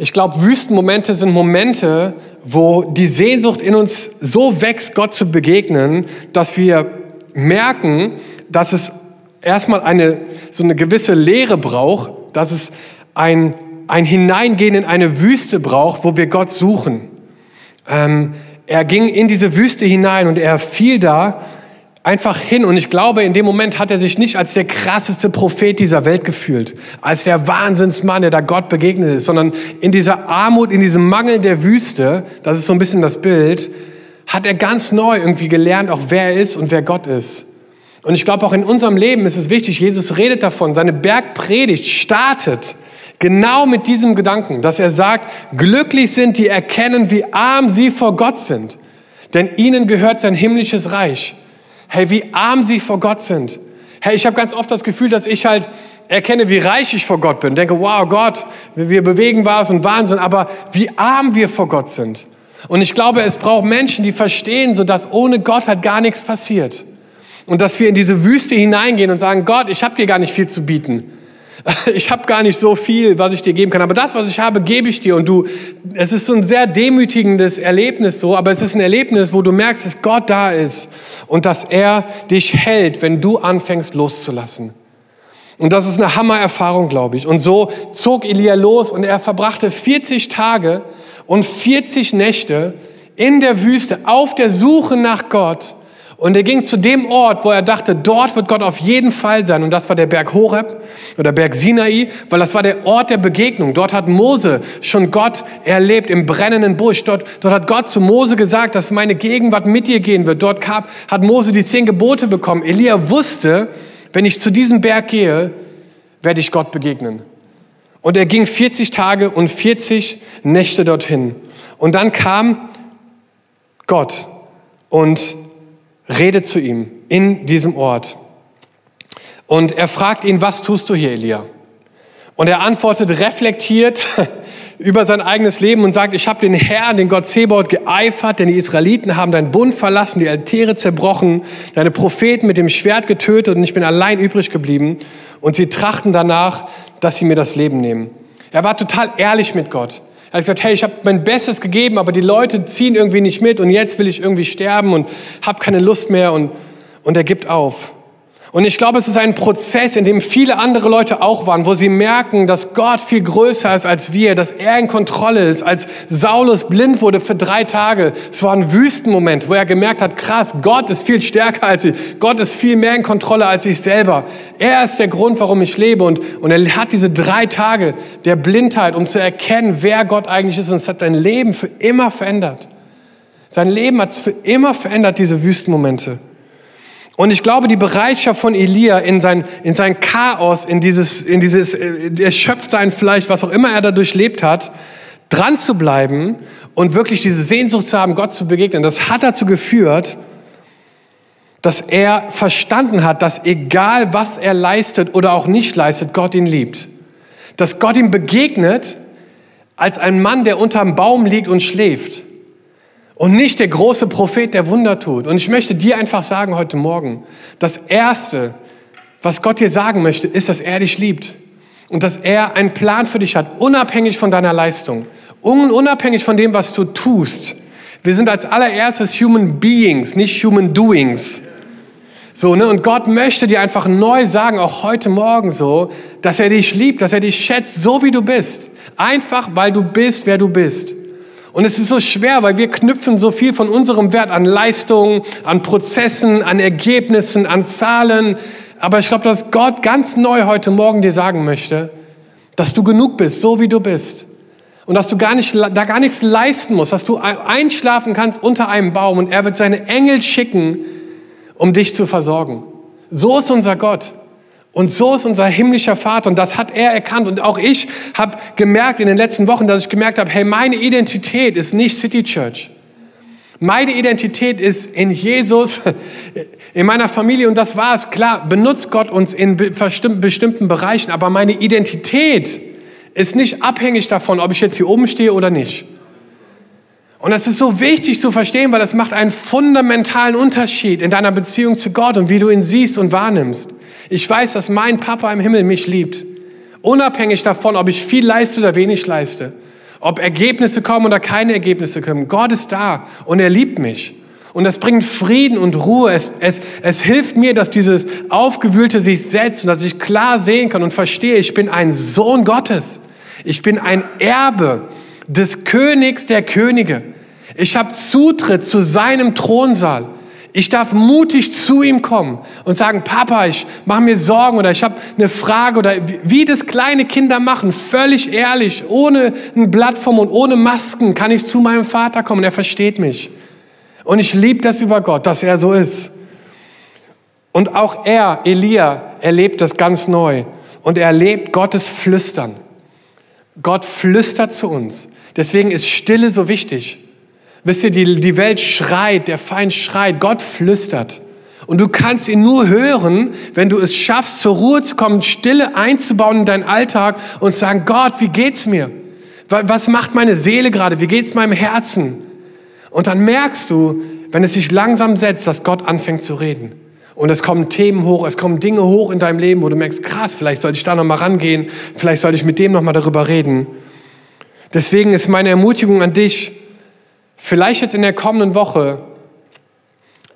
ich glaube, Wüstenmomente sind Momente, wo die Sehnsucht in uns so wächst, Gott zu begegnen, dass wir merken, dass es erstmal eine, so eine gewisse Leere braucht, dass es ein, ein Hineingehen in eine Wüste braucht, wo wir Gott suchen. Ähm, er ging in diese Wüste hinein und er fiel da einfach hin. Und ich glaube, in dem Moment hat er sich nicht als der krasseste Prophet dieser Welt gefühlt, als der Wahnsinnsmann, der da Gott begegnet ist, sondern in dieser Armut, in diesem Mangel der Wüste, das ist so ein bisschen das Bild, hat er ganz neu irgendwie gelernt, auch wer er ist und wer Gott ist. Und ich glaube, auch in unserem Leben ist es wichtig, Jesus redet davon, seine Bergpredigt startet genau mit diesem Gedanken, dass er sagt, glücklich sind, die erkennen, wie arm sie vor Gott sind, denn ihnen gehört sein himmlisches Reich. Hey, wie arm sie vor Gott sind. Hey, ich habe ganz oft das Gefühl, dass ich halt erkenne, wie reich ich vor Gott bin. Denke, wow, Gott, wir bewegen was und Wahnsinn, aber wie arm wir vor Gott sind. Und ich glaube, es braucht Menschen, die verstehen, so dass ohne Gott halt gar nichts passiert. Und dass wir in diese Wüste hineingehen und sagen, Gott, ich habe dir gar nicht viel zu bieten. Ich habe gar nicht so viel, was ich dir geben kann, aber das, was ich habe, gebe ich dir. Und du, es ist so ein sehr demütigendes Erlebnis so, aber es ist ein Erlebnis, wo du merkst, dass Gott da ist und dass er dich hält, wenn du anfängst loszulassen. Und das ist eine Hammererfahrung, glaube ich. Und so zog Elia los und er verbrachte 40 Tage und 40 Nächte in der Wüste auf der Suche nach Gott Und er ging zu dem Ort, wo er dachte, dort wird Gott auf jeden Fall sein. Und das war der Berg Horeb oder Berg Sinai, weil das war der Ort der Begegnung. Dort hat Mose schon Gott erlebt im brennenden Busch. Dort, dort hat Gott zu Mose gesagt, dass meine Gegenwart mit dir gehen wird. Dort gab, hat Mose die zehn Gebote bekommen. Elia wusste, wenn ich zu diesem Berg gehe, werde ich Gott begegnen. Und er ging 40 Tage und 40 Nächte dorthin. Und dann kam Gott und redet zu ihm in diesem Ort. Und er fragt ihn, was tust du hier, Elia? Und er antwortet reflektiert über sein eigenes Leben und sagt, ich habe den Herrn, den Gott Zebaut, geeifert, denn die Israeliten haben deinen Bund verlassen, die Altäre zerbrochen, deine Propheten mit dem Schwert getötet und ich bin allein übrig geblieben. Und sie trachten danach, dass sie mir das Leben nehmen. Er war total ehrlich mit Gott. Er hat gesagt, hey, ich habe mein Bestes gegeben, aber die Leute ziehen irgendwie nicht mit und jetzt will ich irgendwie sterben und habe keine Lust mehr und, und er gibt auf. Und ich glaube, es ist ein Prozess, in dem viele andere Leute auch waren, wo sie merken, dass Gott viel größer ist als wir, dass er in Kontrolle ist. Als Saulus blind wurde für drei Tage, es war ein Wüstenmoment, wo er gemerkt hat, krass, Gott ist viel stärker als ich. Gott ist viel mehr in Kontrolle als ich selber. Er ist der Grund, warum ich lebe. Und, und er hat diese drei Tage der Blindheit, um zu erkennen, wer Gott eigentlich ist. Und es hat sein Leben für immer verändert. Sein Leben hat es für immer verändert, diese Wüstenmomente. Und ich glaube, die Bereitschaft von Elia in sein, in sein Chaos, in dieses, in dieses äh, Erschöpftsein vielleicht, was auch immer er da durchlebt hat, dran zu bleiben und wirklich diese Sehnsucht zu haben, Gott zu begegnen, das hat dazu geführt, dass er verstanden hat, dass egal was er leistet oder auch nicht leistet, Gott ihn liebt. Dass Gott ihm begegnet als ein Mann, der unterm Baum liegt und schläft und nicht der große Prophet, der Wunder tut. Und ich möchte dir einfach sagen heute Morgen, das Erste, was Gott dir sagen möchte, ist, dass er dich liebt und dass er einen Plan für dich hat, unabhängig von deiner Leistung, unabhängig von dem, was du tust. Wir sind als allererstes Human Beings, nicht Human Doings. So, ne? Und Gott möchte dir einfach neu sagen, auch heute Morgen so, dass er dich liebt, dass er dich schätzt, so wie du bist. Einfach, weil du bist, wer du bist. Und es ist so schwer, weil wir knüpfen so viel von unserem Wert an Leistungen, an Prozessen, an Ergebnissen, an Zahlen. Aber ich glaube, dass Gott ganz neu heute Morgen dir sagen möchte, dass du genug bist, so wie du bist. Und dass du gar nicht, da gar nichts leisten musst, dass du einschlafen kannst unter einem Baum und er wird seine Engel schicken, um dich zu versorgen. So ist unser Gott. Und so ist unser himmlischer Vater und das hat er erkannt. Und auch ich habe gemerkt in den letzten Wochen, dass ich gemerkt habe, hey, meine Identität ist nicht City Church. Meine Identität ist in Jesus, in meiner Familie und das war es. Klar, benutzt Gott uns in bestimmten Bereichen, aber meine Identität ist nicht abhängig davon, ob ich jetzt hier oben stehe oder nicht. Und das ist so wichtig zu verstehen, weil das macht einen fundamentalen Unterschied in deiner Beziehung zu Gott und wie du ihn siehst und wahrnimmst. Ich weiß, dass mein Papa im Himmel mich liebt. Unabhängig davon, ob ich viel leiste oder wenig leiste. Ob Ergebnisse kommen oder keine Ergebnisse kommen. Gott ist da und er liebt mich. Und das bringt Frieden und Ruhe. Es, es, es hilft mir, dass dieses Aufgewühlte sich setzt und dass ich klar sehen kann und verstehe, ich bin ein Sohn Gottes. Ich bin ein Erbe des Königs der Könige. Ich habe Zutritt zu seinem Thronsaal. Ich darf mutig zu ihm kommen und sagen, Papa, ich mache mir Sorgen oder ich habe eine Frage oder wie das kleine Kinder machen, völlig ehrlich, ohne ein Blatt vom und ohne Masken kann ich zu meinem Vater kommen. Er versteht mich. Und ich liebe das über Gott, dass er so ist. Und auch er, Elia, erlebt das ganz neu. Und er erlebt Gottes Flüstern. Gott flüstert zu uns. Deswegen ist Stille so wichtig. Wisst ihr, die, die Welt schreit, der Feind schreit, Gott flüstert. Und du kannst ihn nur hören, wenn du es schaffst, zur Ruhe zu kommen, Stille einzubauen in deinen Alltag und zu sagen, Gott, wie geht's mir? Was macht meine Seele gerade? Wie geht's meinem Herzen? Und dann merkst du, wenn es sich langsam setzt, dass Gott anfängt zu reden. Und es kommen Themen hoch, es kommen Dinge hoch in deinem Leben, wo du merkst, krass, vielleicht sollte ich da nochmal rangehen, vielleicht sollte ich mit dem nochmal darüber reden. Deswegen ist meine Ermutigung an dich, vielleicht jetzt in der kommenden Woche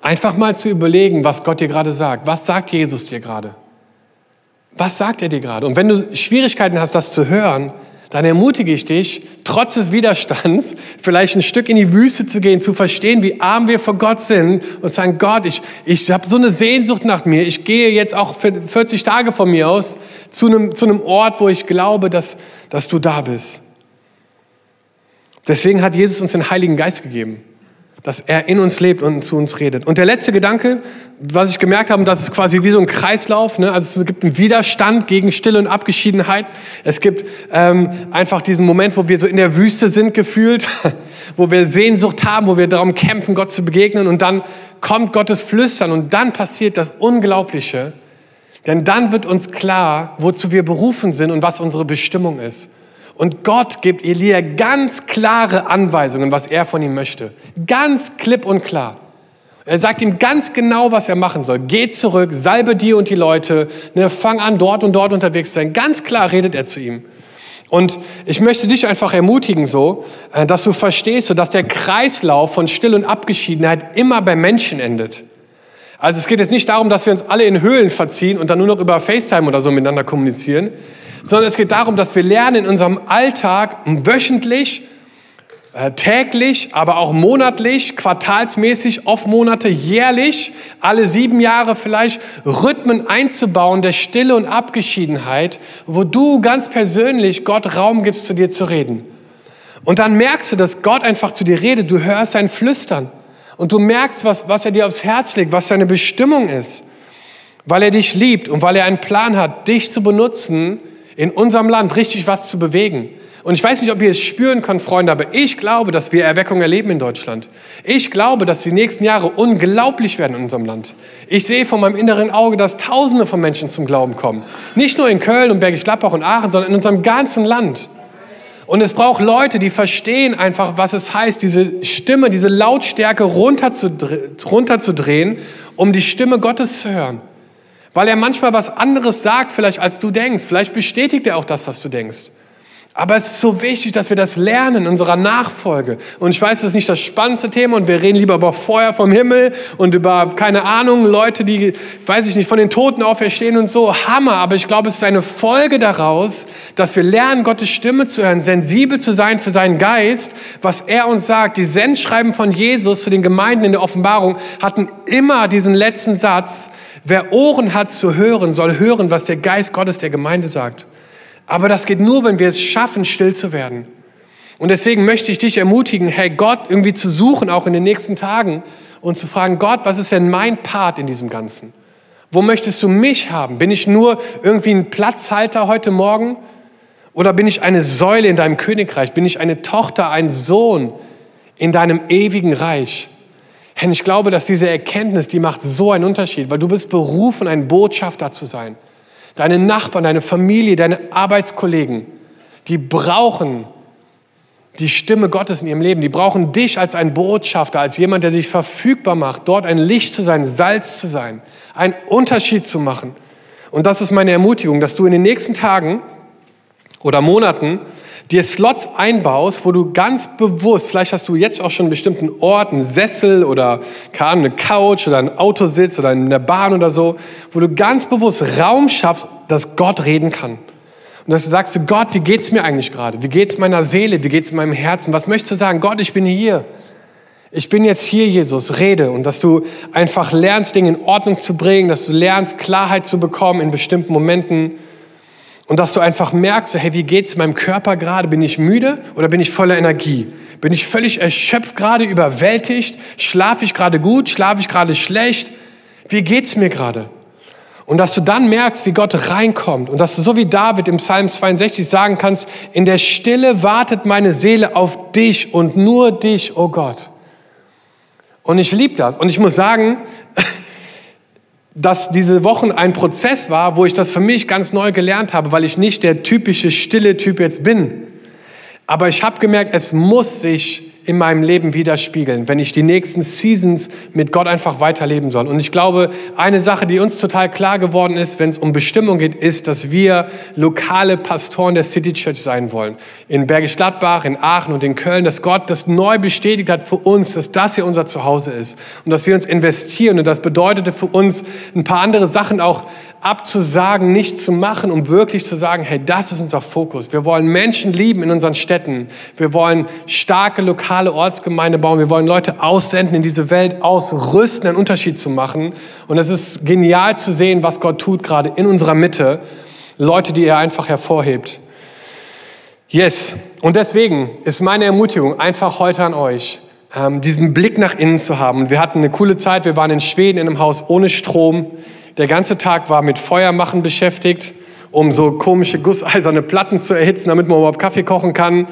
einfach mal zu überlegen, was Gott dir gerade sagt. Was sagt Jesus dir gerade? Was sagt er dir gerade? Und wenn du Schwierigkeiten hast, das zu hören, dann ermutige ich dich, trotz des Widerstands, vielleicht ein Stück in die Wüste zu gehen, zu verstehen, wie arm wir vor Gott sind und zu sagen, Gott, ich, ich habe so eine Sehnsucht nach mir. Ich gehe jetzt auch für 40 Tage von mir aus zu einem, zu einem Ort, wo ich glaube, dass, dass du da bist. Deswegen hat Jesus uns den Heiligen Geist gegeben dass er in uns lebt und zu uns redet. Und der letzte Gedanke, was ich gemerkt habe, das ist quasi wie so ein Kreislauf. Ne? Also es gibt einen Widerstand gegen Stille und Abgeschiedenheit. Es gibt ähm, einfach diesen Moment, wo wir so in der Wüste sind gefühlt, wo wir Sehnsucht haben, wo wir darum kämpfen, Gott zu begegnen. Und dann kommt Gottes Flüstern und dann passiert das Unglaubliche. Denn dann wird uns klar, wozu wir berufen sind und was unsere Bestimmung ist. Und Gott gibt Elia ganz klare Anweisungen, was er von ihm möchte. Ganz klipp und klar. Er sagt ihm ganz genau, was er machen soll. Geh zurück, salbe dir und die Leute, ne, fang an, dort und dort unterwegs zu sein. Ganz klar redet er zu ihm. Und ich möchte dich einfach ermutigen, so, äh, dass du verstehst, so, dass der Kreislauf von Still- und Abgeschiedenheit immer bei Menschen endet. Also es geht jetzt nicht darum, dass wir uns alle in Höhlen verziehen und dann nur noch über FaceTime oder so miteinander kommunizieren, sondern es geht darum, dass wir lernen in unserem Alltag wöchentlich, täglich, aber auch monatlich, quartalsmäßig, oft Monate, jährlich, alle sieben Jahre vielleicht, Rhythmen einzubauen der Stille und Abgeschiedenheit, wo du ganz persönlich Gott Raum gibst, zu dir zu reden. Und dann merkst du, dass Gott einfach zu dir redet. Du hörst sein Flüstern. Und du merkst, was, was er dir aufs Herz legt, was seine Bestimmung ist. Weil er dich liebt und weil er einen Plan hat, dich zu benutzen, in unserem Land richtig was zu bewegen. Und ich weiß nicht, ob ihr es spüren könnt, Freunde, aber ich glaube, dass wir Erweckung erleben in Deutschland. Ich glaube, dass die nächsten Jahre unglaublich werden in unserem Land. Ich sehe von meinem inneren Auge, dass Tausende von Menschen zum Glauben kommen. Nicht nur in Köln und Bergisch Gladbach und Aachen, sondern in unserem ganzen Land. Und es braucht Leute, die verstehen einfach, was es heißt, diese Stimme, diese Lautstärke runterzudrehen, um die Stimme Gottes zu hören. Weil er manchmal was anderes sagt, vielleicht als du denkst. Vielleicht bestätigt er auch das, was du denkst. Aber es ist so wichtig, dass wir das lernen in unserer Nachfolge. Und ich weiß, das ist nicht das spannendste Thema und wir reden lieber über Feuer vom Himmel und über, keine Ahnung, Leute, die, weiß ich nicht, von den Toten auferstehen und so. Hammer. Aber ich glaube, es ist eine Folge daraus, dass wir lernen, Gottes Stimme zu hören, sensibel zu sein für seinen Geist, was er uns sagt. Die Sendschreiben von Jesus zu den Gemeinden in der Offenbarung hatten immer diesen letzten Satz, wer Ohren hat zu hören, soll hören, was der Geist Gottes der Gemeinde sagt. Aber das geht nur, wenn wir es schaffen, still zu werden. Und deswegen möchte ich dich ermutigen, hey, Gott irgendwie zu suchen, auch in den nächsten Tagen, und zu fragen, Gott, was ist denn mein Part in diesem Ganzen? Wo möchtest du mich haben? Bin ich nur irgendwie ein Platzhalter heute Morgen? Oder bin ich eine Säule in deinem Königreich? Bin ich eine Tochter, ein Sohn in deinem ewigen Reich? Herr, ich glaube, dass diese Erkenntnis, die macht so einen Unterschied, weil du bist berufen, ein Botschafter zu sein deine Nachbarn, deine Familie, deine Arbeitskollegen, die brauchen die Stimme Gottes in ihrem Leben. Die brauchen dich als ein Botschafter, als jemand, der dich verfügbar macht, dort ein Licht zu sein, Salz zu sein, einen Unterschied zu machen. Und das ist meine Ermutigung, dass du in den nächsten Tagen oder Monaten dir Slots einbaust, wo du ganz bewusst, vielleicht hast du jetzt auch schon einen bestimmten Ort, einen Sessel oder eine Couch oder ein Autositz oder in der Bahn oder so, wo du ganz bewusst Raum schaffst, dass Gott reden kann. Und dass du sagst, Gott, wie geht's mir eigentlich gerade? Wie geht's meiner Seele? Wie geht's meinem Herzen? Was möchtest du sagen? Gott, ich bin hier. Ich bin jetzt hier, Jesus, rede. Und dass du einfach lernst, Dinge in Ordnung zu bringen, dass du lernst, Klarheit zu bekommen in bestimmten Momenten. Und dass du einfach merkst, hey, wie geht's meinem Körper gerade? Bin ich müde oder bin ich voller Energie? Bin ich völlig erschöpft gerade, überwältigt? Schlafe ich gerade gut? Schlafe ich gerade schlecht? Wie geht's mir gerade? Und dass du dann merkst, wie Gott reinkommt und dass du so wie David im Psalm 62 sagen kannst, in der Stille wartet meine Seele auf dich und nur dich, oh Gott. Und ich liebe das. Und ich muss sagen, dass diese Wochen ein Prozess war, wo ich das für mich ganz neu gelernt habe, weil ich nicht der typische stille Typ jetzt bin. Aber ich habe gemerkt, es muss sich in meinem Leben widerspiegeln, wenn ich die nächsten Seasons mit Gott einfach weiterleben soll. Und ich glaube, eine Sache, die uns total klar geworden ist, wenn es um Bestimmung geht, ist, dass wir lokale Pastoren der City Church sein wollen. In Bergisch Gladbach, in Aachen und in Köln, dass Gott das neu bestätigt hat für uns, dass das hier unser Zuhause ist und dass wir uns investieren. Und das bedeutete für uns ein paar andere Sachen auch abzusagen, nicht zu machen, um wirklich zu sagen, hey, das ist unser Fokus. Wir wollen Menschen lieben in unseren Städten. Wir wollen starke lokale Ortsgemeinde bauen. Wir wollen Leute aussenden, in diese Welt ausrüsten, einen Unterschied zu machen. Und es ist genial zu sehen, was Gott tut, gerade in unserer Mitte. Leute, die er einfach hervorhebt. Yes. Und deswegen ist meine Ermutigung einfach heute an euch, ähm, diesen Blick nach innen zu haben. Wir hatten eine coole Zeit. Wir waren in Schweden in einem Haus ohne Strom. Der ganze Tag war mit Feuermachen beschäftigt, um so komische gusseiserne Platten zu erhitzen, damit man überhaupt Kaffee kochen kann.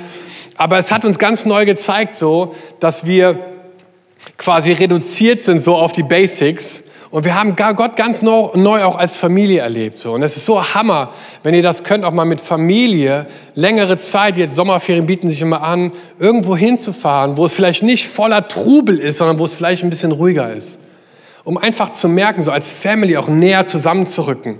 Aber es hat uns ganz neu gezeigt, so, dass wir quasi reduziert sind so auf die Basics. Und wir haben Gott ganz neu auch als Familie erlebt. So. Und es ist so Hammer, wenn ihr das könnt, auch mal mit Familie längere Zeit, jetzt Sommerferien bieten sich immer an, irgendwo hinzufahren, wo es vielleicht nicht voller Trubel ist, sondern wo es vielleicht ein bisschen ruhiger ist um einfach zu merken, so als Family auch näher zusammenzurücken,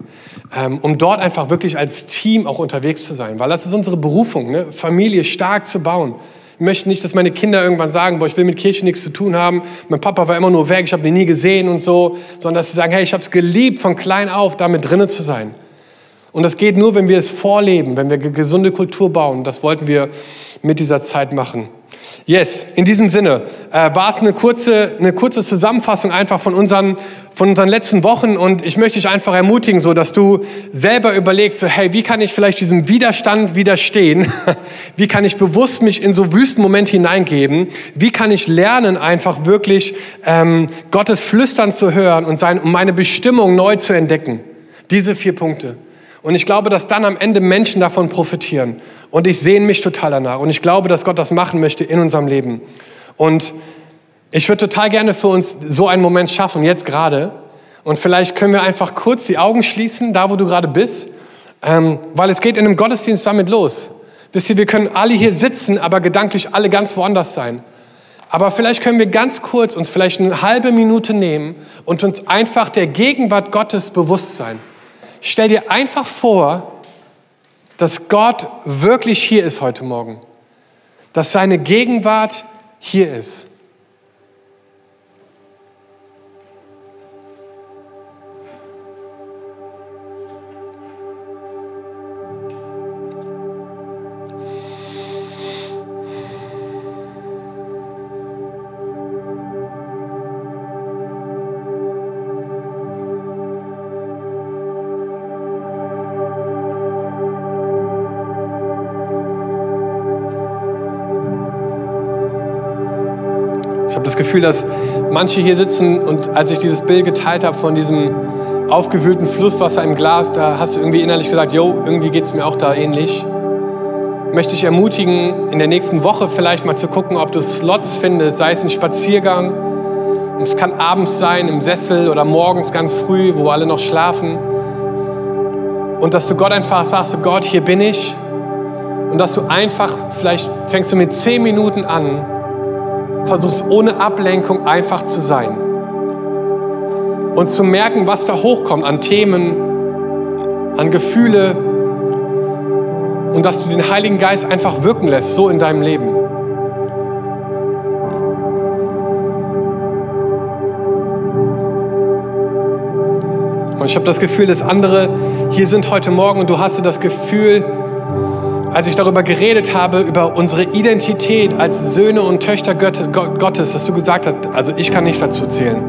ähm, um dort einfach wirklich als Team auch unterwegs zu sein, weil das ist unsere Berufung, ne? Familie stark zu bauen. Ich möchte nicht, dass meine Kinder irgendwann sagen, boah, ich will mit Kirche nichts zu tun haben, mein Papa war immer nur weg, ich habe ihn nie gesehen und so, sondern dass sie sagen, hey, ich habe es geliebt, von klein auf damit drinnen zu sein. Und das geht nur, wenn wir es vorleben, wenn wir gesunde Kultur bauen. Das wollten wir mit dieser Zeit machen. Yes, in diesem Sinne äh, war es eine kurze, eine kurze Zusammenfassung einfach von unseren, von unseren letzten Wochen und ich möchte dich einfach ermutigen, so dass du selber überlegst, so, hey, wie kann ich vielleicht diesem Widerstand widerstehen? wie kann ich bewusst mich in so Wüstenmomente hineingeben? Wie kann ich lernen, einfach wirklich ähm, Gottes Flüstern zu hören und sein, um meine Bestimmung neu zu entdecken? Diese vier Punkte. Und ich glaube, dass dann am Ende Menschen davon profitieren. Und ich sehne mich total danach. Und ich glaube, dass Gott das machen möchte in unserem Leben. Und ich würde total gerne für uns so einen Moment schaffen, jetzt gerade. Und vielleicht können wir einfach kurz die Augen schließen, da wo du gerade bist. Ähm, weil es geht in einem Gottesdienst damit los. Wisst ihr, wir können alle hier sitzen, aber gedanklich alle ganz woanders sein. Aber vielleicht können wir ganz kurz uns vielleicht eine halbe Minute nehmen und uns einfach der Gegenwart Gottes bewusst sein. Stell dir einfach vor, dass Gott wirklich hier ist heute Morgen. Dass seine Gegenwart hier ist. Gefühl, dass manche hier sitzen und als ich dieses Bild geteilt habe von diesem aufgewühlten Flusswasser im Glas, da hast du irgendwie innerlich gesagt, yo, irgendwie geht es mir auch da ähnlich. Möchte ich ermutigen, in der nächsten Woche vielleicht mal zu gucken, ob du Slots findest, sei es ein Spaziergang, und es kann abends sein, im Sessel oder morgens ganz früh, wo alle noch schlafen. Und dass du Gott einfach sagst, Gott, hier bin ich. Und dass du einfach, vielleicht fängst du mit zehn Minuten an, versuchst ohne Ablenkung einfach zu sein. Und zu merken, was da hochkommt an Themen, an Gefühle. Und dass du den Heiligen Geist einfach wirken lässt, so in deinem Leben. Und ich habe das Gefühl, dass andere hier sind heute Morgen und du hast das Gefühl, als ich darüber geredet habe, über unsere Identität als Söhne und Töchter Gottes, dass du gesagt hast, also ich kann nicht dazu zählen.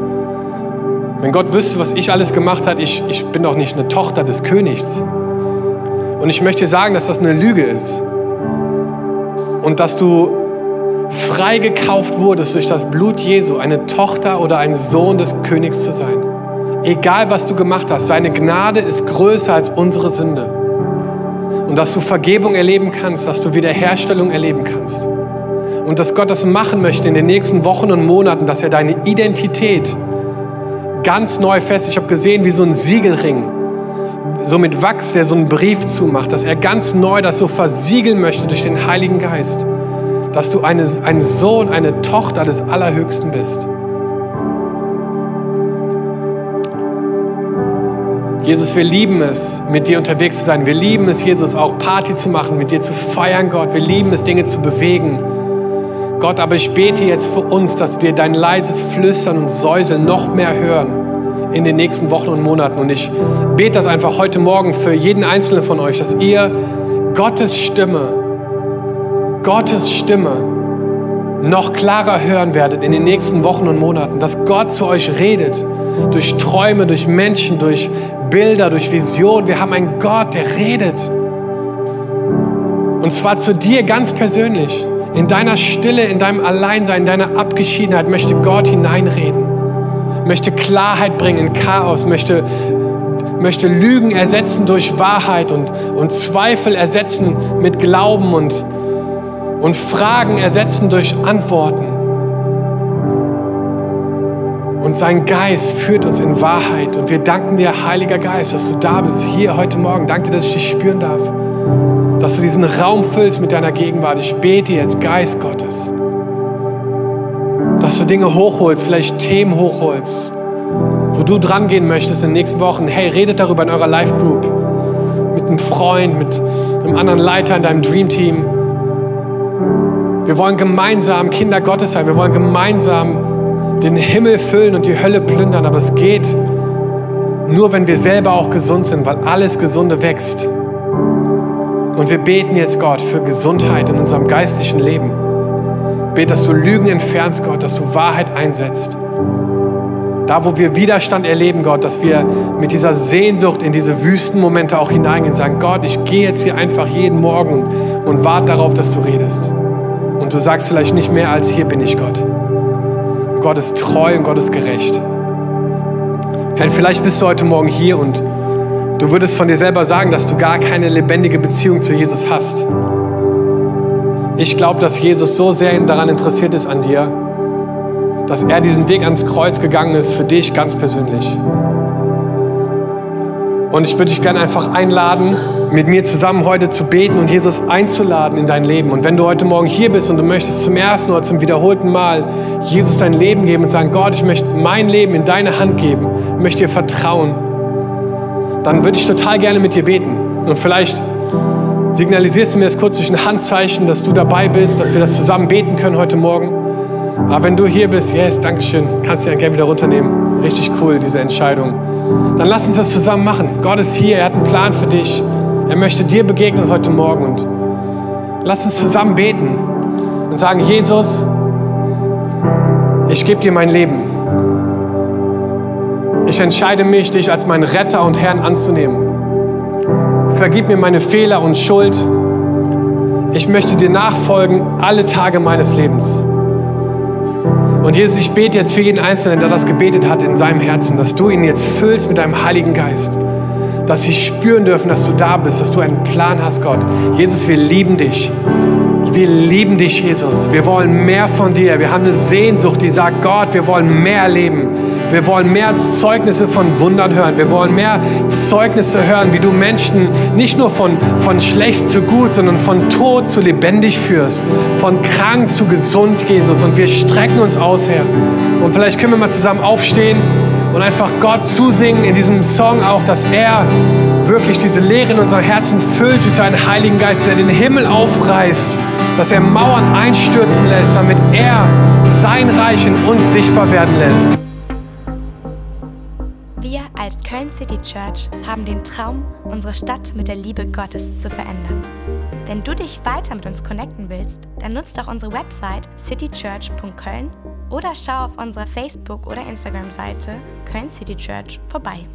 Wenn Gott wüsste, was ich alles gemacht habe, ich, ich bin doch nicht eine Tochter des Königs. Und ich möchte sagen, dass das eine Lüge ist. Und dass du freigekauft wurdest durch das Blut Jesu, eine Tochter oder ein Sohn des Königs zu sein. Egal was du gemacht hast, seine Gnade ist größer als unsere Sünde. Und dass du Vergebung erleben kannst, dass du Wiederherstellung erleben kannst. Und dass Gott das machen möchte in den nächsten Wochen und Monaten, dass er deine Identität ganz neu fest. Ich habe gesehen, wie so ein Siegelring, so mit Wachs, der so einen Brief zumacht, dass er ganz neu das so versiegeln möchte durch den Heiligen Geist. dass du eine, ein Sohn, eine Tochter des Allerhöchsten bist. Jesus, wir lieben es, mit dir unterwegs zu sein. Wir lieben es, Jesus, auch Party zu machen, mit dir zu feiern, Gott. Wir lieben es, Dinge zu bewegen. Gott, aber ich bete jetzt für uns, dass wir dein leises Flüstern und Säuseln noch mehr hören in den nächsten Wochen und Monaten. Und ich bete das einfach heute Morgen für jeden Einzelnen von euch, dass ihr Gottes Stimme, Gottes Stimme noch klarer hören werdet in den nächsten Wochen und Monaten, dass Gott zu euch redet, durch Träume, durch Menschen, durch Bilder, durch Vision. Wir haben einen Gott, der redet. Und zwar zu dir ganz persönlich. In deiner Stille, in deinem Alleinsein, in deiner Abgeschiedenheit möchte Gott hineinreden. Möchte Klarheit bringen in Chaos, möchte, möchte Lügen ersetzen durch Wahrheit und, und Zweifel ersetzen mit Glauben und, und Fragen ersetzen durch Antworten. Und sein Geist führt uns in Wahrheit. Und wir danken dir, Heiliger Geist, dass du da bist, hier heute Morgen. Danke dass ich dich spüren darf. Dass du diesen Raum füllst mit deiner Gegenwart. Ich bete jetzt, Geist Gottes. Dass du Dinge hochholst, vielleicht Themen hochholst, wo du dran gehen möchtest in den nächsten Wochen. Hey, redet darüber in eurer Life Group. Mit einem Freund, mit einem anderen Leiter in deinem Dream Team. Wir wollen gemeinsam Kinder Gottes sein. Wir wollen gemeinsam den Himmel füllen und die Hölle plündern, aber es geht nur, wenn wir selber auch gesund sind, weil alles Gesunde wächst. Und wir beten jetzt, Gott, für Gesundheit in unserem geistlichen Leben. Bet, dass du Lügen entfernst, Gott, dass du Wahrheit einsetzt. Da, wo wir Widerstand erleben, Gott, dass wir mit dieser Sehnsucht in diese Wüstenmomente auch hineingehen und sagen, Gott, ich gehe jetzt hier einfach jeden Morgen und, und warte darauf, dass du redest. Und du sagst vielleicht nicht mehr als, hier bin ich Gott. Gott ist treu und Gott ist gerecht. Herr, vielleicht bist du heute Morgen hier und du würdest von dir selber sagen, dass du gar keine lebendige Beziehung zu Jesus hast. Ich glaube, dass Jesus so sehr daran interessiert ist an dir, dass er diesen Weg ans Kreuz gegangen ist für dich ganz persönlich. Und ich würde dich gerne einfach einladen, mit mir zusammen heute zu beten und Jesus einzuladen in dein Leben. Und wenn du heute Morgen hier bist und du möchtest zum ersten oder zum wiederholten Mal Jesus dein Leben geben und sagen, Gott, ich möchte mein Leben in deine Hand geben, ich möchte dir vertrauen, dann würde ich total gerne mit dir beten. Und vielleicht signalisierst du mir das kurz durch ein Handzeichen, dass du dabei bist, dass wir das zusammen beten können heute Morgen. Aber wenn du hier bist, yes, Dankeschön, kannst du ja gerne wieder runternehmen. Richtig cool, diese Entscheidung. Dann lass uns das zusammen machen. Gott ist hier, er hat einen Plan für dich. Er möchte dir begegnen heute Morgen und lass uns zusammen beten und sagen, Jesus, ich gebe dir mein Leben. Ich entscheide mich, dich als meinen Retter und Herrn anzunehmen. Vergib mir meine Fehler und Schuld. Ich möchte dir nachfolgen alle Tage meines Lebens. Und Jesus, ich bete jetzt für jeden Einzelnen, der das gebetet hat in seinem Herzen, dass du ihn jetzt füllst mit deinem Heiligen Geist. Dass sie spüren dürfen, dass du da bist, dass du einen Plan hast, Gott. Jesus, wir lieben dich. Wir lieben dich, Jesus. Wir wollen mehr von dir. Wir haben eine Sehnsucht, die sagt, Gott, wir wollen mehr leben. Wir wollen mehr Zeugnisse von Wundern hören. Wir wollen mehr Zeugnisse hören, wie du Menschen nicht nur von, von schlecht zu gut, sondern von tot zu lebendig führst. Von krank zu gesund, Jesus. Und wir strecken uns aus, Herr. Und vielleicht können wir mal zusammen aufstehen und einfach Gott zusingen in diesem Song auch, dass er wirklich diese Leere in unserem Herzen füllt durch seinen Heiligen Geist, der den Himmel aufreißt, dass er Mauern einstürzen lässt, damit er sein Reich in uns sichtbar werden lässt. Wir als Köln City Church haben den Traum, unsere Stadt mit der Liebe Gottes zu verändern. Wenn du dich weiter mit uns connecten willst, dann nutzt doch unsere Website citychurch.köln oder schau auf unserer Facebook- oder Instagram-Seite Köln City Church vorbei.